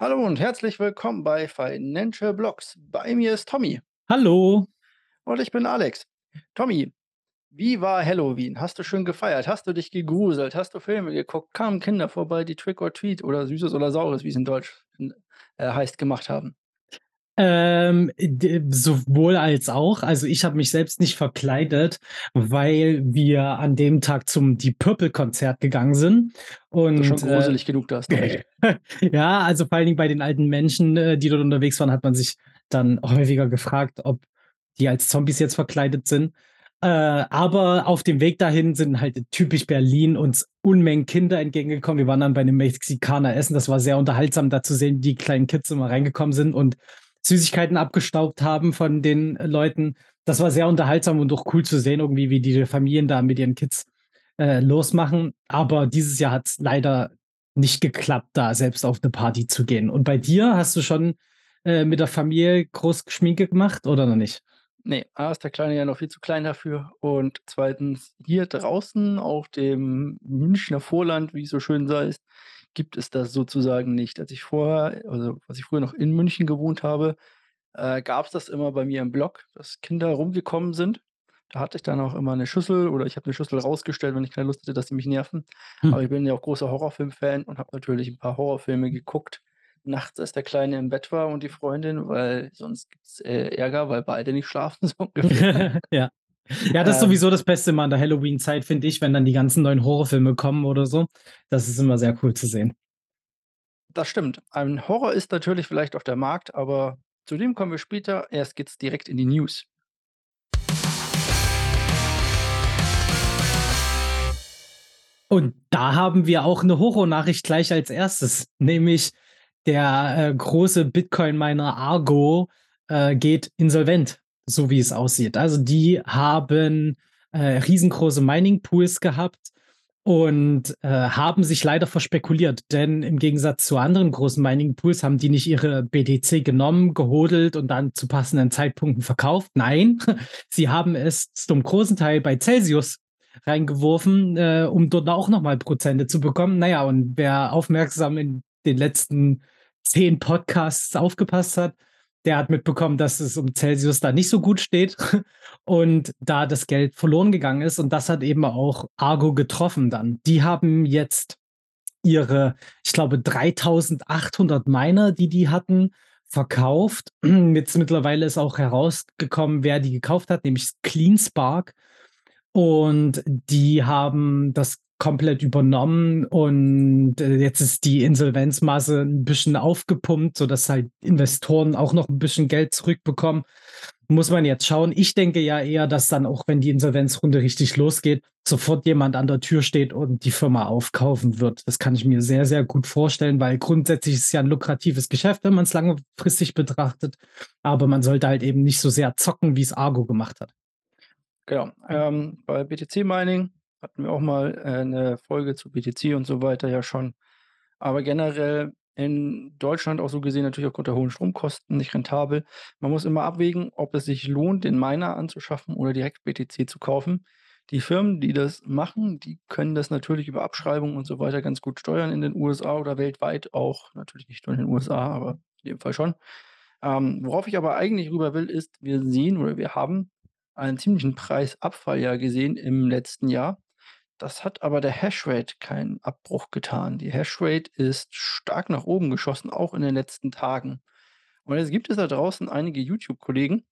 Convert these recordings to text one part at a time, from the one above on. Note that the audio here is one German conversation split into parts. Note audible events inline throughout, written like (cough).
Hallo und herzlich willkommen bei Financial Blocks. Bei mir ist Tommy Hallo. und ich bin Alex. Tommy, wie war Halloween? Hast du schön gefeiert? Hast du dich gegruselt? Hast du Filme geguckt? Kamen Kinder vorbei, die Trick or Treat oder Süßes oder Saures, wie es in Deutsch äh, heißt, gemacht haben? Ähm, sowohl als auch. Also, ich habe mich selbst nicht verkleidet, weil wir an dem Tag zum Deep Purple Konzert gegangen sind Das ist schon und, äh gruselig genug, da hast du recht. (laughs) ja, also, vor allen Dingen bei den alten Menschen, äh, die dort unterwegs waren, hat man sich dann häufiger gefragt, ob die als Zombies jetzt verkleidet sind. Äh, aber auf dem Weg dahin sind halt typisch Berlin uns Unmengen Kinder entgegengekommen. Wir waren dann bei 'nem Mexikaner essen. Das war sehr unterhaltsam, da zu sehen, wie die kleinen Kids immer reingekommen sind und Süßigkeiten abgestaubt haben von den Leuten. Das war sehr unterhaltsam und auch cool zu sehen irgendwie, wie die Familien da mit ihren Kids, äh, losmachen. Aber dieses Jahr hat's leider nicht geklappt, da selbst auf 'ne Party zu gehen. Und bei dir, hast du schon, äh, mit der Familie groß Schminke gemacht oder noch nicht? Ne, A ist der Kleine ja noch viel zu klein dafür und 2. hier draußen auf dem Münchner Vorland, wie es so schön heißt, gibt es das sozusagen nicht. Als ich vorher also, als ich früher noch in München gewohnt habe, äh, gab's das immer bei mir im Block, dass Kinder rumgekommen sind. Da hatte ich dann auch immer 'ne Schüssel oder ich habe 'ne Schüssel rausgestellt, wenn ich keine Lust hatte, dass sie mich nerven. Hm. Aber ich bin ja auch großer Horrorfilm-Fan und habe natürlich 'n paar Horrorfilme geguckt, nachts, als der Kleine im Bett war und die Freundin, weil sonst gibt's, äh, Ärger, weil beide nicht schlafen, (laughs) so ungefähr. (laughs) Ja. (laughs) Ja, das ist Ähm sowieso das Beste immer an der Halloween-Zeit, finde ich, wenn dann die ganzen neuen Horrorfilme kommen oder so. Das ist immer sehr cool zu sehen. Das stimmt. Ein Horror ist natürlich vielleicht auf der Markt, aber zu dem kommen wir später. Erst geht's direkt in die News. Und da haben wir auch 'ne Horrornachricht gleich als 1., nämlich der, äh, große Bitcoin-Miner Argo, äh, geht insolvent, so wie es aussieht. Also, die haben, äh, riesengroße Mining-Pools gehabt und, äh, haben sich leider verspekuliert, denn im Gegensatz zu anderen großen Mining-Pools haben die nicht ihre BTC genommen, gehodlt und dann zu passenden Zeitpunkten verkauft. Nein, (laughs) sie haben es zum großen Teil bei Celsius reingeworfen, äh, um dort auch noch mal Prozente zu bekommen. Na ja, und wer aufmerksam in den letzten 10 Podcasts aufgepasst hat, der hat mitbekommen, dass es um Celsius da nicht so gut steht (laughs) und da das Geld verloren gegangen ist. Und das hat eben auch Argo getroffen dann. Die haben jetzt ihre, ich glaube, 3.800 Miner, die die hatten, verkauft. (clears throat) Jetzt mittlerweile ist auch herausgekommen, wer die gekauft hat, nämlich CleanSpark. Und die haben das komplett übernommen und, äh, jetzt ist die Insolvenzmasse 'n bisschen aufgepumpt, sodass halt Investoren auch noch 'n bisschen Geld zurückbekommen. Muss man jetzt schauen. Ich denke ja eher, dass dann auch, wenn die Insolvenzrunde richtig losgeht, sofort jemand an der Tür steht und die Firma aufkaufen wird. Das kann ich mir sehr, sehr gut vorstellen, weil grundsätzlich ist es ja 'n lukratives Geschäft, wenn man's langfristig betrachtet, aber man sollte halt eben nicht so sehr zocken, wie's Argo gemacht hat. Genau. Ähm, bei BTC Mining hatten wir auch mal, äh, 'ne Folge zu BTC und so weiter ja schon. Aber generell in Deutschland auch so gesehen natürlich aufgrund der hohen Stromkosten nicht rentabel. Man muss immer abwägen, ob es sich lohnt, den Miner anzuschaffen oder direkt BTC zu kaufen. Die Firmen, die das machen, die können das natürlich über Abschreibungen und so weiter ganz gut steuern in den USA oder weltweit auch, natürlich nicht nur in den USA, aber in dem Fall schon. Ähm, worauf ich aber eigentlich rüber will, ist, wir sehen oder wir haben einen ziemlichen Preisabfall ja gesehen im letzten Jahr. Das hat aber der Hashrate keinen Abbruch getan. Die Hashrate ist stark nach oben geschossen, auch in den letzten Tagen. Und jetzt gibt es da draußen einige YouTube-Kollegen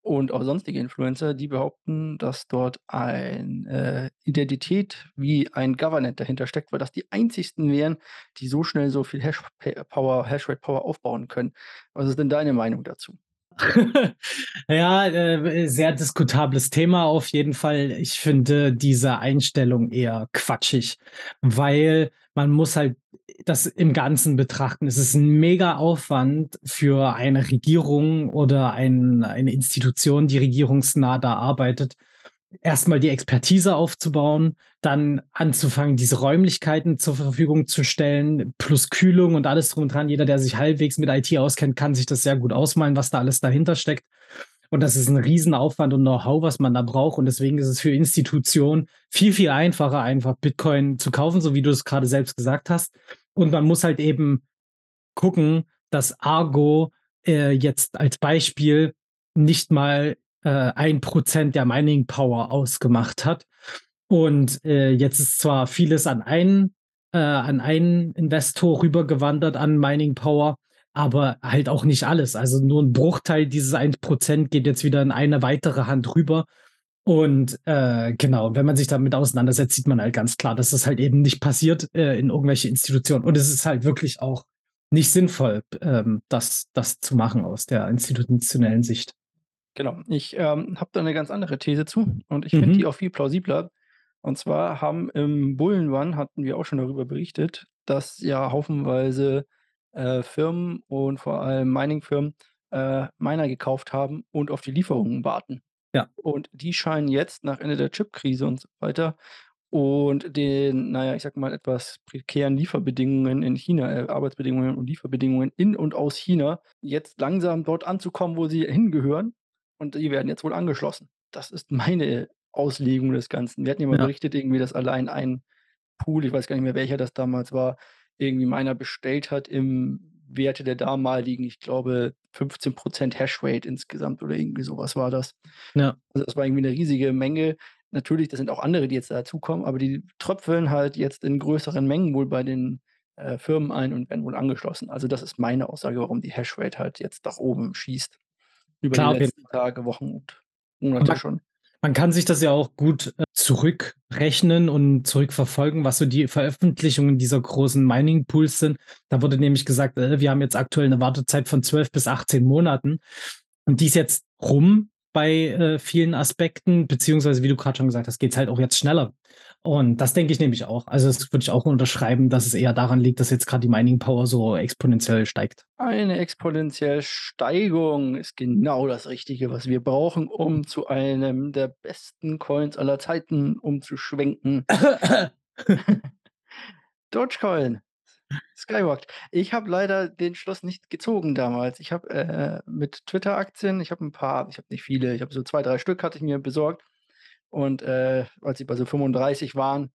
und auch sonstige Influencer, die behaupten, dass dort ein äh, Identität wie ein Governance dahinter steckt, weil das die einzigsten wären, die so schnell so viel Hash P Power Hashrate Power aufbauen können. Was ist denn deine Meinung dazu? (laughs) Ja, äh, sehr diskutables Thema auf jeden Fall. Ich finde diese Einstellung eher quatschig, weil man muss halt das im Ganzen betrachten. Es ist 'n Mega-Aufwand für eine Regierung oder ein eine Institution, die regierungsnah da arbeitet, erst mal die Expertise aufzubauen, dann anzufangen, diese Räumlichkeiten zur Verfügung zu stellen, plus Kühlung und alles drum und dran. Jeder, der sich halbwegs mit IT auskennt, kann sich das sehr gut ausmalen, was da alles dahinter steckt. Und das ist 'n Riesenaufwand und Know-how, was man da braucht. Und deswegen ist es für Institutionen viel, viel einfacher, einfach Bitcoin zu kaufen, so wie du es grade selbst gesagt hast. Und man muss halt eben gucken, dass Argo äh, jetzt als Beispiel nicht mal ein Prozent der Mining Power ausgemacht hat. Und äh, jetzt ist zwar vieles an einen, äh, an einen Investor rübergewandert an Mining Power, aber halt auch nicht alles. Also nur ein Bruchteil dieses 1% geht jetzt wieder in eine weitere Hand rüber. Und äh, genau, wenn man sich damit auseinandersetzt, sieht man halt ganz klar, dass das halt eben nicht passiert äh, in irgendwelche Institutionen. Und es ist halt wirklich auch nicht sinnvoll, ähm, das, das zu machen aus der institutionellen Sicht. Genau. Ich ähm, habe da eine ganz andere These zu und ich mhm. finde die auch viel plausibler. Und zwar haben im Bullenrun, hatten wir auch schon darüber berichtet, dass ja haufenweise äh, Firmen und vor allem Mining-Firmen äh, Miner gekauft haben und auf die Lieferungen warten. Ja. Und die scheinen jetzt nach Ende der Chipkrise und so weiter und den, naja, ich sag mal, etwas prekären Lieferbedingungen in China, äh, Arbeitsbedingungen und Lieferbedingungen in und aus China, jetzt langsam dort anzukommen, wo sie hingehören. Und die werden jetzt wohl angeschlossen. Das ist meine Auslegung des Ganzen. Wir hatten ja mal ja. berichtet, irgendwie, dass allein ein Pool, ich weiß gar nicht mehr, welcher das damals war, irgendwie meiner bestellt hat im Werte der damaligen, ich glaube, 15% Hashrate insgesamt oder irgendwie sowas war das. Ja. Also das war irgendwie eine riesige Menge. Natürlich, das sind auch andere, die jetzt dazukommen, aber die tröpfeln halt jetzt in größeren Mengen wohl bei den äh, Firmen ein und werden wohl angeschlossen. Also das ist meine Aussage, warum die Hashrate halt jetzt nach oben schießt. Über Klar, die letzten Tage, Wochen und Monate schon. Man kann sich das ja auch gut äh, zurückrechnen und zurückverfolgen, was so die Veröffentlichungen dieser großen Mining-Pools sind. Da wurde nämlich gesagt, äh, wir haben jetzt aktuell eine Wartezeit von 12 bis 18 Monaten. Und die ist jetzt rum bei äh, vielen Aspekten, beziehungsweise wie du gerade schon gesagt hast, geht es halt auch jetzt schneller. Und das denke ich nämlich auch. Also das würde ich auch unterschreiben, dass es eher daran liegt, dass jetzt gerade die Mining Power so exponentiell steigt. Eine exponentielle Steigung ist genau das Richtige, was wir brauchen, um zu einem der besten Coins aller Zeiten umzuschwenken. (coughs) Dogecoin. Skywalked. Ich habe leider den Schluss nicht gezogen damals. Ich habe äh, mit Twitter-Aktien, ich habe ein paar, ich habe nicht viele, ich habe so zwei, drei Stück hatte ich mir besorgt und äh, als sie bei so 35 waren,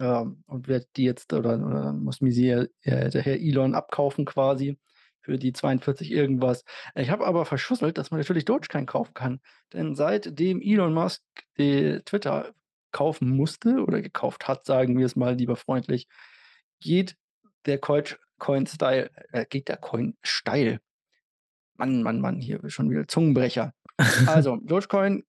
ähm, und wird die jetzt, oder, oder muss mir sie, äh, der Herr Elon abkaufen quasi für die 42 irgendwas. Ich habe aber verschusselt, dass man natürlich Dogecoin kaufen kann. Denn seitdem Elon Musk die Twitter kaufen musste oder gekauft hat, sagen wir es mal lieber freundlich, geht der Coin-Style, äh, geht der Coin steil. Mann, Mann, Mann, hier schon wieder Zungenbrecher. Also, (laughs) Dogecoin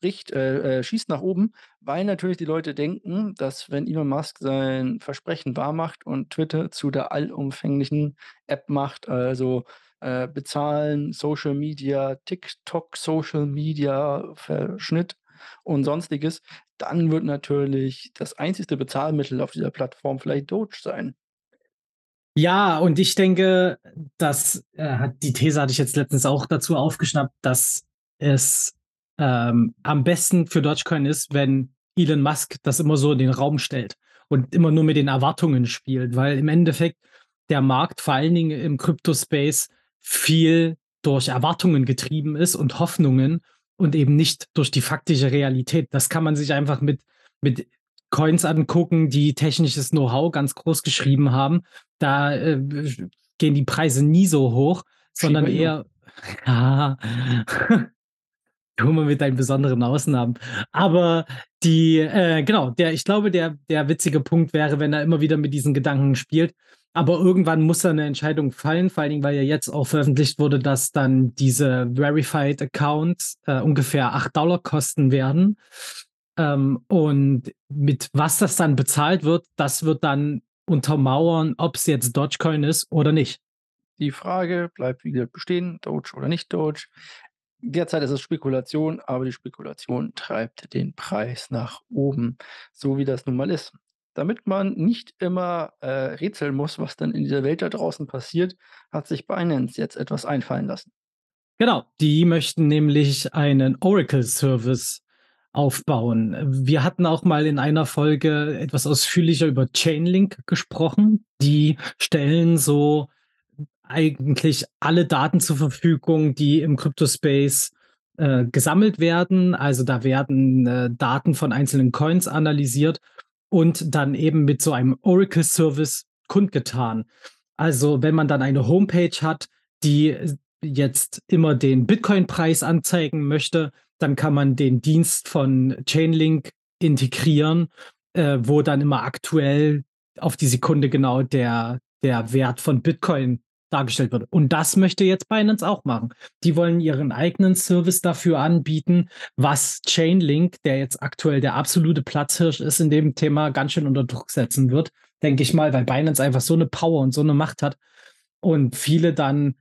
bricht, äh, äh, schießt nach oben, weil natürlich die Leute denken, dass wenn Elon Musk sein Versprechen wahrmacht und Twitter zu der allumfänglichen App macht, also äh, bezahlen, Social Media, TikTok, Social Media, Verschnitt und sonstiges, dann wird natürlich das einzigste Bezahlmittel auf dieser Plattform vielleicht Doge sein. Ja, und ich denke, dass äh, die These hatte ich jetzt letztens auch dazu aufgeschnappt, dass es ähm, am besten für Dogecoin ist, wenn Elon Musk das immer so in den Raum stellt und immer nur mit den Erwartungen spielt, weil im Endeffekt der Markt vor allen Dingen im Crypto-Space viel durch Erwartungen getrieben ist und Hoffnungen und eben nicht durch die faktische Realität. Das kann man sich einfach mit, mit Coins angucken, die technisches Know-how ganz groß geschrieben haben. Da äh, gehen die Preise nie so hoch, sondern eher. (laughs) Ja, (laughs) Nur mit deinen besonderen Ausnahmen. Aber die, äh, genau, der, ich glaube, der, der witzige Punkt wäre, wenn er immer wieder mit diesen Gedanken spielt. Aber irgendwann muss da eine Entscheidung fallen, vor allen Dingen, weil ja jetzt auch veröffentlicht wurde, dass dann diese Verified Accounts äh, ungefähr 8 Dollar kosten werden. Ähm, und mit was das dann bezahlt wird, das wird dann untermauern, ob es jetzt Dogecoin ist oder nicht. Die Frage bleibt wieder bestehen, Doge oder nicht Doge. Derzeit ist es Spekulation, aber die Spekulation treibt den Preis nach oben, so wie das nun mal ist. Damit man nicht immer äh, rätseln muss, was dann in dieser Welt da draußen passiert, hat sich Binance jetzt etwas einfallen lassen. Genau, die möchten nämlich einen Oracle-Service aufbauen. Wir hatten auch mal in einer Folge etwas ausführlicher über Chainlink gesprochen. Die stellen so eigentlich alle Daten zur Verfügung, die im Crypto-Space äh, gesammelt werden. Also da werden äh, Daten von einzelnen Coins analysiert und dann eben mit so einem Oracle-Service kundgetan. Also, wenn man dann eine Homepage hat, die jetzt immer den Bitcoin-Preis anzeigen möchte, dann kann man den Dienst von Chainlink integrieren, äh, wo dann immer aktuell auf die Sekunde genau der der Wert von Bitcoin dargestellt wird. Und das möchte jetzt Binance auch machen. Die wollen ihren eigenen Service dafür anbieten, was Chainlink, der jetzt aktuell der absolute Platzhirsch ist in dem Thema, ganz schön unter Druck setzen wird, denke ich mal, weil Binance einfach so eine Power und so eine Macht hat und viele dann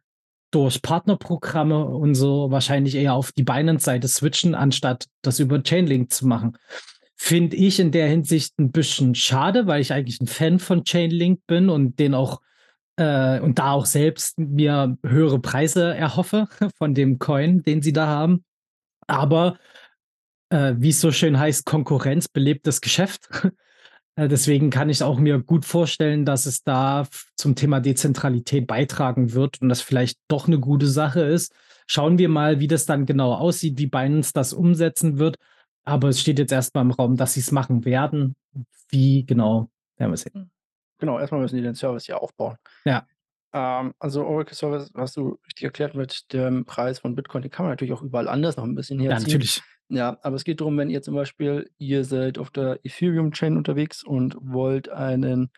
durch Partnerprogramme und so wahrscheinlich eher auf die Binance-Seite switchen, anstatt das über Chainlink zu machen. Finde ich in der Hinsicht ein bisschen schade, weil ich eigentlich ein Fan von Chainlink bin und den auch äh, und da auch selbst mir höhere Preise erhoffe (laughs) von dem Coin, den sie da haben. Aber äh, wie es so schön heißt, Konkurrenz belebt das Geschäft. (laughs) äh, deswegen kann ich auch mir gut vorstellen, dass es da zum Thema Dezentralität beitragen wird und das vielleicht doch eine gute Sache ist. Schauen wir mal, wie das dann genau aussieht, wie Binance das umsetzen wird. Aber es steht jetzt erstmal im Raum, dass sie es machen werden. Wie genau, werden wir sehen. Genau, erstmal müssen die den Service ja aufbauen. Ja. Ähm, also Oracle Service hast du richtig erklärt mit dem Preis von Bitcoin, den kann man natürlich auch überall anders noch ein bisschen Ja, herziehen. natürlich. Ja, aber es geht darum, wenn ihr zum Beispiel ihr seid auf der Ethereum-Chain unterwegs und wollt einen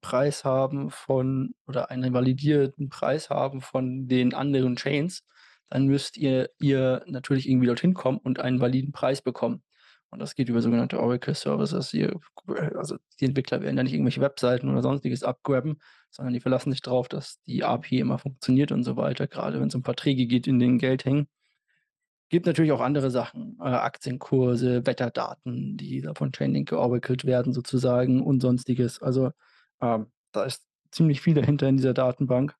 Preis haben von oder einen validierten Preis haben von den anderen Chains, dann müsst ihr ihr natürlich irgendwie dorthin kommen und einen validen Preis bekommen. Und das geht über sogenannte Oracle Services. Also die Entwickler werden ja nicht irgendwelche Webseiten oder sonstiges abgraben, sondern die verlassen sich darauf, dass die API immer funktioniert und so weiter, gerade wenn es um Verträge geht, in denen Geld hängt. Gibt natürlich auch andere Sachen, äh, Aktienkurse, Wetterdaten, die von Chainlink georacelt werden sozusagen und sonstiges. Also ähm, da ist ziemlich viel dahinter in dieser Datenbank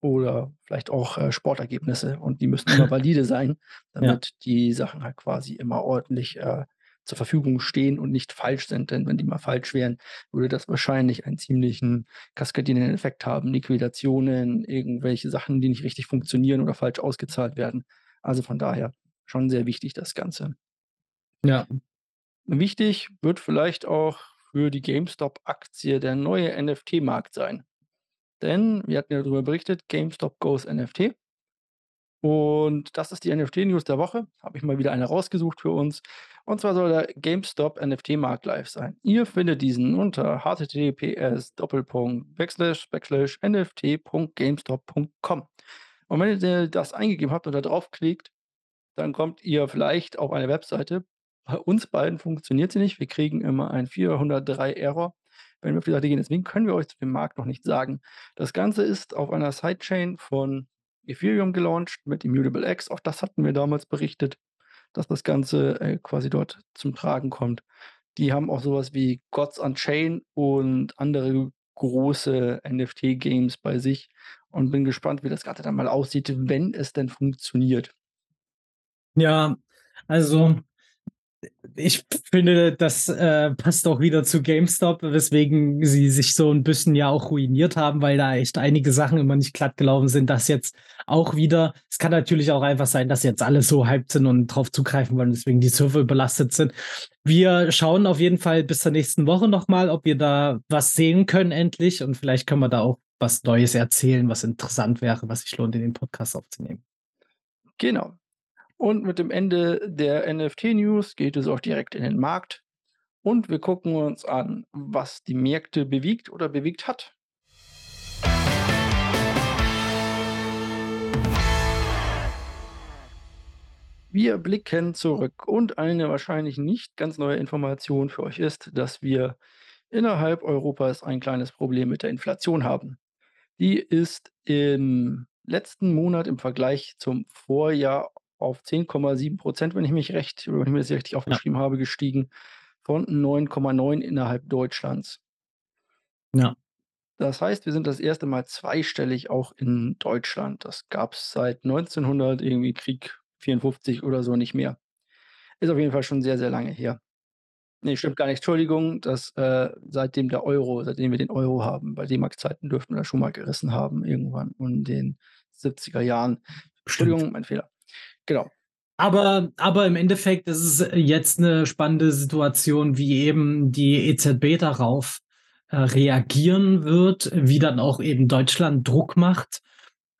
oder vielleicht auch äh, Sportergebnisse und die müssen immer (laughs) valide sein, Ja. damit die Sachen halt quasi immer ordentlich äh, zur Verfügung stehen und nicht falsch sind. Denn wenn die mal falsch wären, würde das wahrscheinlich einen ziemlichen kaskadierenden Effekt haben. Liquidationen, irgendwelche Sachen, die nicht richtig funktionieren oder falsch ausgezahlt werden. Also von daher schon sehr wichtig das Ganze. Ja. Wichtig wird vielleicht auch für die GameStop-Aktie der neue NFT-Markt sein. Denn wir hatten ja darüber berichtet, GameStop goes NFT. Und das ist die NFT-News der Woche. Habe ich mal wieder eine rausgesucht für uns. Und zwar soll der GameStop NFT-Markt live sein. Ihr findet diesen unter https nft.gamestop.com. Und wenn ihr das eingegeben habt und da draufklickt, dann kommt ihr vielleicht auf eine Webseite. Bei uns beiden funktioniert sie nicht. Wir kriegen immer ein 403 Error, wenn wir auf die Seite gehen. Deswegen können wir euch zu dem Markt noch nicht sagen. Das Ganze ist auf einer Sidechain von Ethereum gelauncht mit Immutable X. Auch das hatten wir damals berichtet, dass das Ganze äh, quasi dort zum Tragen kommt. Die haben auch sowas wie Gods Unchained und andere große NFT-Games bei sich und bin gespannt, wie das Ganze dann mal aussieht, wenn es denn funktioniert. Ja, also ich finde, das äh, passt auch wieder zu GameStop, weswegen sie sich so ein bisschen ja auch ruiniert haben, weil da echt einige Sachen immer nicht glatt gelaufen sind. Das jetzt auch wieder. Es kann natürlich auch einfach sein, dass jetzt alle so hyped sind und drauf zugreifen wollen, deswegen die Server überlastet sind. Wir schauen auf jeden Fall bis zur nächsten Woche nochmal, ob wir da was sehen können endlich und vielleicht können wir da auch was Neues erzählen, was interessant wäre, was sich lohnt, in den Podcast aufzunehmen. Genau. Und mit dem Ende der NFT-News geht es auch direkt in den Markt. Und wir gucken uns an, was die Märkte bewegt oder bewegt hat. Wir blicken zurück und eine wahrscheinlich nicht ganz neue Information für euch ist, dass wir innerhalb Europas ein kleines Problem mit der Inflation haben. Die ist im letzten Monat im Vergleich zum Vorjahr auf 10,7 Prozent, wenn ich mich recht, wenn ich mir das richtig aufgeschrieben habe, gestiegen von 9,9 innerhalb Deutschlands. Ja. Das heißt, wir sind das erste Mal zweistellig auch in Deutschland. Das gab es seit 1900 irgendwie Krieg 54 oder so nicht mehr. Ist auf jeden Fall schon sehr, sehr lange her. Nee, stimmt gar nicht. Entschuldigung, dass äh, seitdem der Euro, seitdem wir den Euro haben, bei D-Mark-Zeiten dürften wir das schon mal gerissen haben, irgendwann in den 70er Jahren. Entschuldigung, Stimmt. mein Fehler. Genau. Aber, aber im Endeffekt ist es jetzt eine spannende Situation, wie eben die EZB darauf äh, reagieren wird, wie dann auch eben Deutschland Druck macht,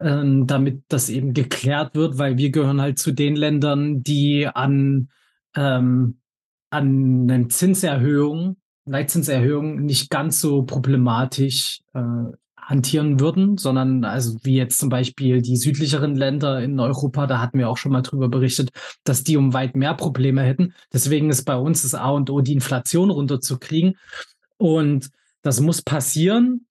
ähm, damit das eben geklärt wird, weil wir gehören halt zu den Ländern, die an, ähm, an 'nen Zinserhöhung Leitzinserhöhung nicht ganz so problematisch, äh, hantieren würden, sondern also wie jetzt zum Beispiel die südlicheren Länder in Europa, da hatten wir auch schon mal drüber berichtet, dass die um weit mehr Probleme hätten. Deswegen ist bei uns das A und O, die Inflation runterzukriegen. Und das muss passieren.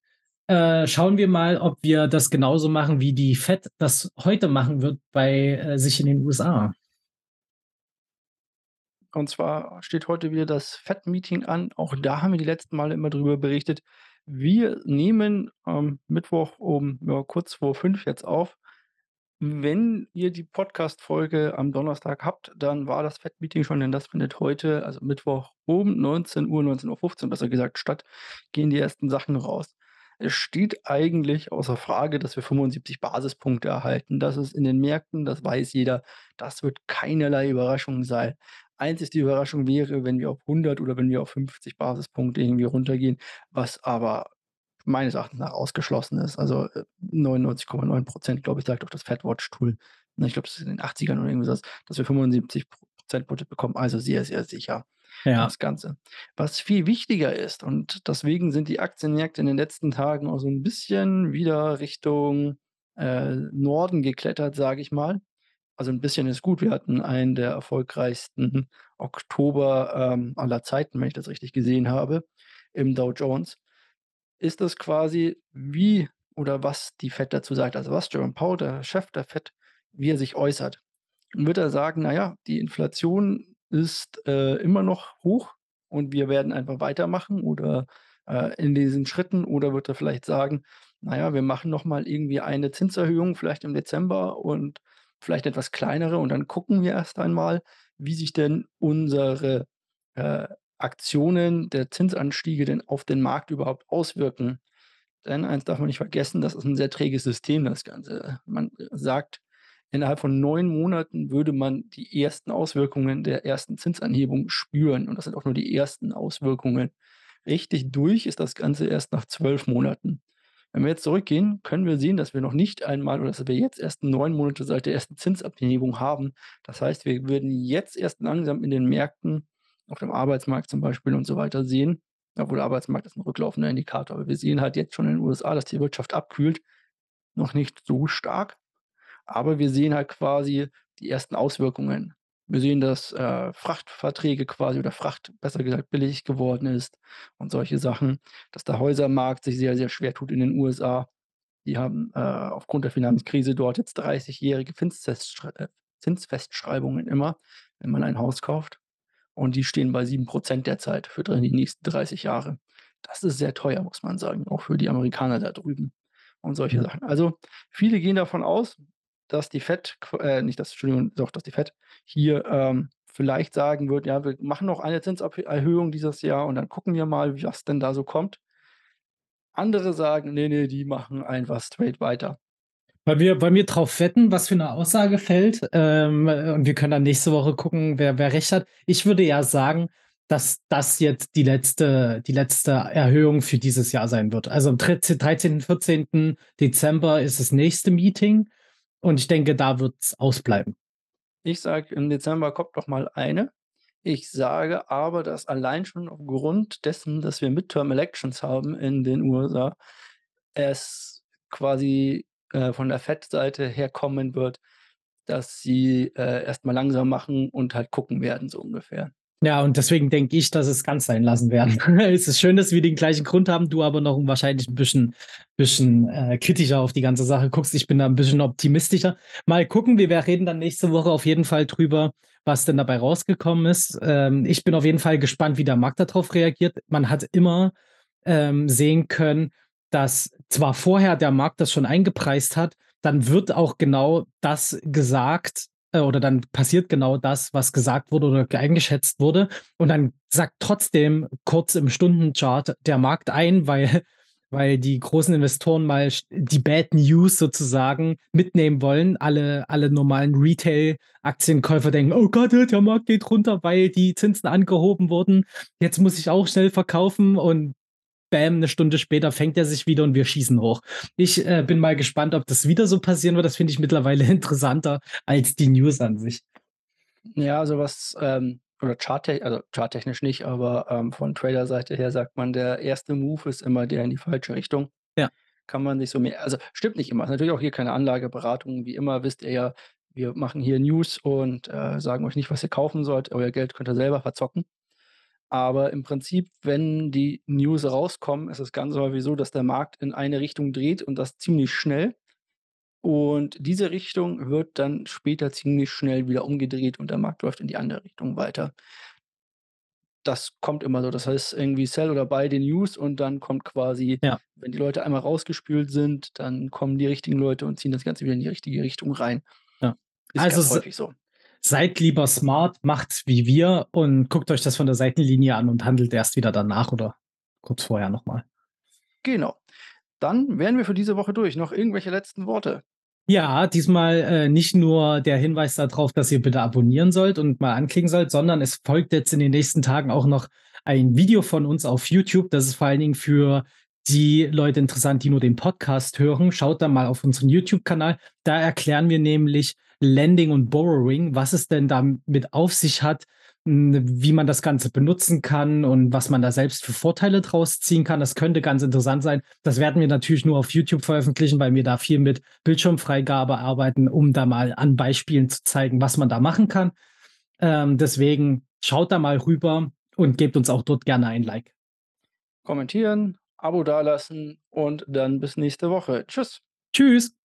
Äh, schauen wir mal, ob wir das genauso machen, wie die Fed das heute machen wird bei äh, sich in den USA. Und zwar steht heute wieder das FED-Meeting an. Auch da haben wir die letzten Male immer drüber berichtet. Wir nehmen am Mittwoch um ja, kurz vor fünf jetzt auf. Wenn ihr die Podcast-Folge am Donnerstag habt, dann war das FED-Meeting schon, denn das findet heute, also Mittwoch um 19 Uhr, 19.15 Uhr besser gesagt, statt, gehen die ersten Sachen raus. Es steht eigentlich außer Frage, dass wir 75 Basispunkte erhalten. Das ist in den Märkten, das weiß jeder. Das wird keinerlei Überraschung sein. Einzig die Überraschung wäre, wenn wir auf 100 oder wenn wir auf 50 Basispunkte irgendwie runtergehen, was aber meines Erachtens nach ausgeschlossen ist. Also äh, 99,9 Prozent, glaube ich, sagt auch das FedWatch-Tool. Ne, ich glaube, es ist in den 80ern oder irgendwas, dass wir 75 Prozent bekommen. Also sehr, sehr sicher Ja. das Ganze. Was viel wichtiger ist, und deswegen sind die Aktienmärkte in den letzten Tagen auch so ein bisschen wieder Richtung äh, Norden geklettert, sage ich mal. Also ein bisschen ist gut. Wir hatten einen der erfolgreichsten Oktober ähm, aller Zeiten, wenn ich das richtig gesehen habe, im Dow Jones. Ist das quasi wie oder was die Fed dazu sagt, also was Jerome Powell, der Chef der Fed, wie er sich äußert. Und wird er sagen, naja, die Inflation ist äh, immer noch hoch und wir werden einfach weitermachen oder äh, in diesen Schritten oder wird er vielleicht sagen, naja, wir machen noch mal irgendwie eine Zinserhöhung, vielleicht im Dezember und vielleicht etwas kleinere und dann gucken wir erst einmal, wie sich denn unsere äh, Aktionen der Zinsanstiege denn auf den Markt überhaupt auswirken. Denn eins darf man nicht vergessen, das ist ein sehr träges System, das Ganze. Man sagt, innerhalb von neun Monaten würde man die ersten Auswirkungen der ersten Zinsanhebung spüren. Und das sind auch nur die ersten Auswirkungen. Richtig durch ist das Ganze erst nach zwölf Monaten. Wenn wir jetzt zurückgehen, können wir sehen, dass wir noch nicht einmal oder dass wir jetzt erst neun Monate seit der ersten Zinsabhebung haben. Das heißt, wir würden jetzt erst langsam in den Märkten, auf dem Arbeitsmarkt zum Beispiel und so weiter sehen, obwohl der Arbeitsmarkt ist ein rücklaufender Indikator, aber wir sehen halt jetzt schon in den USA, dass die Wirtschaft abkühlt. Noch nicht so stark, aber wir sehen halt quasi die ersten Auswirkungen. Wir sehen, dass äh, Frachtverträge quasi oder Fracht, besser gesagt, billig geworden ist und solche Sachen, dass der Häusermarkt sich sehr, sehr schwer tut in den USA. Die haben äh, aufgrund der Finanzkrise dort jetzt 30-jährige äh, Zinsfestschreibungen immer, wenn man ein Haus kauft. Und die stehen bei 7% derzeit für die nächsten 30 Jahre. Das ist sehr teuer, muss man sagen, auch für die Amerikaner da drüben und solche Ja. Sachen. Also viele gehen davon aus, dass die Fed, äh, nicht das, Entschuldigung, doch, dass die Fed hier ähm, vielleicht sagen wird, ja, wir machen noch eine Zinserhöhung dieses Jahr und dann gucken wir mal, was denn da so kommt. Andere sagen, nee, nee, die machen einfach straight weiter. Wollen wir wollen wir drauf wetten, was für eine Aussage fällt? Ähm, äh, und wir können dann nächste Woche gucken, wer wer recht hat. Ich würde ja sagen, dass das jetzt die letzte die letzte Erhöhung für dieses Jahr sein wird. Also am 13. 13., 14. Dezember ist das nächste Meeting und ich denke, da wird's ausbleiben. Ich sage, im Dezember kommt noch mal eine. Ich sage aber, dass allein schon aufgrund dessen, dass wir Midterm Elections haben in den USA, es quasi äh, von der Fed-Seite her kommen wird, dass sie äh, erst mal langsam machen und halt gucken werden, so ungefähr. Ja, und deswegen denke ich, dass es ganz sein lassen werden. (laughs) Es ist schön, dass wir den gleichen Grund haben, du aber noch wahrscheinlich ein bisschen bisschen, äh, kritischer auf die ganze Sache guckst. Ich bin da ein bisschen optimistischer. Mal gucken, wir reden dann nächste Woche auf jeden Fall drüber, was denn dabei rausgekommen ist. Ähm, ich bin auf jeden Fall gespannt, wie der Markt darauf reagiert. Man hat immer, ähm, sehen können, dass zwar vorher der Markt das schon eingepreist hat, dann wird auch genau das gesagt, äh, oder dann passiert genau das, was gesagt wurde oder eingeschätzt wurde. Und dann sagt trotzdem kurz im Stundenchart der Markt ein, weil (laughs) weil die großen Investoren mal die Bad News sozusagen mitnehmen wollen. Alle alle normalen Retail-Aktienkäufer denken: „Oh Gott, der Markt geht runter, weil die Zinsen angehoben wurden. Jetzt muss ich auch schnell verkaufen.“ Und bam, eine Stunde später fängt er sich wieder und wir schießen hoch. Ich äh, bin mal gespannt, ob das wieder so passieren wird. Das finde ich mittlerweile (laughs) interessanter als die News an sich. Ja, also was, ähm, oder charttech also charttechnisch nicht, aber ähm, von Trader-Seite her sagt man, der erste Move ist immer der in die falsche Richtung. Ja. Kann man sich so mehr, also stimmt nicht immer. Ist natürlich auch hier keine Anlageberatung. Wie immer wisst ihr ja, wir machen hier News und äh, sagen euch nicht, was ihr kaufen sollt. Euer Geld könnt ihr selber verzocken. Aber im Prinzip, wenn die News rauskommen, ist es ganz häufig so, dass der Markt in eine Richtung dreht und das ziemlich schnell. Und diese Richtung wird dann später ziemlich schnell wieder umgedreht und der Markt läuft in die andere Richtung weiter. Das kommt immer so. Das heißt, irgendwie Sell oder Buy den News und dann kommt quasi, Ja. wenn die Leute einmal rausgespült sind, dann kommen die richtigen Leute und ziehen das Ganze wieder in die richtige Richtung rein. Ja. Ist Also ganz s häufig so. Seid lieber smart, macht's wie wir und guckt euch das von der Seitenlinie an und handelt erst wieder danach oder kurz vorher noch mal. Genau. Dann wären wir für diese Woche durch. Noch irgendwelche letzten Worte? Ja, diesmal, äh, nicht nur der Hinweis da drauf, dass ihr bitte abonnieren sollt und mal anklicken sollt, sondern es folgt jetzt in den nächsten Tagen auch noch ein Video von uns auf YouTube. Das ist vor allen Dingen für die Leute interessant, die nur den Podcast hören. Schaut da mal auf unseren YouTube-Kanal. Da erklären wir nämlich Lending und Borrowing, was es denn damit auf sich hat, wie man das Ganze benutzen kann und was man da selbst für Vorteile draus ziehen kann. Das könnte ganz interessant sein. Das werden wir natürlich nur auf YouTube veröffentlichen, weil wir da viel mit Bildschirmfreigabe arbeiten, um da mal an Beispielen zu zeigen, was man da machen kann. Ähm, deswegen schaut da mal rüber und gebt uns auch dort gerne ein Like. Kommentieren, Abo dalassen und dann bis nächste Woche. Tschüss. Tschüss.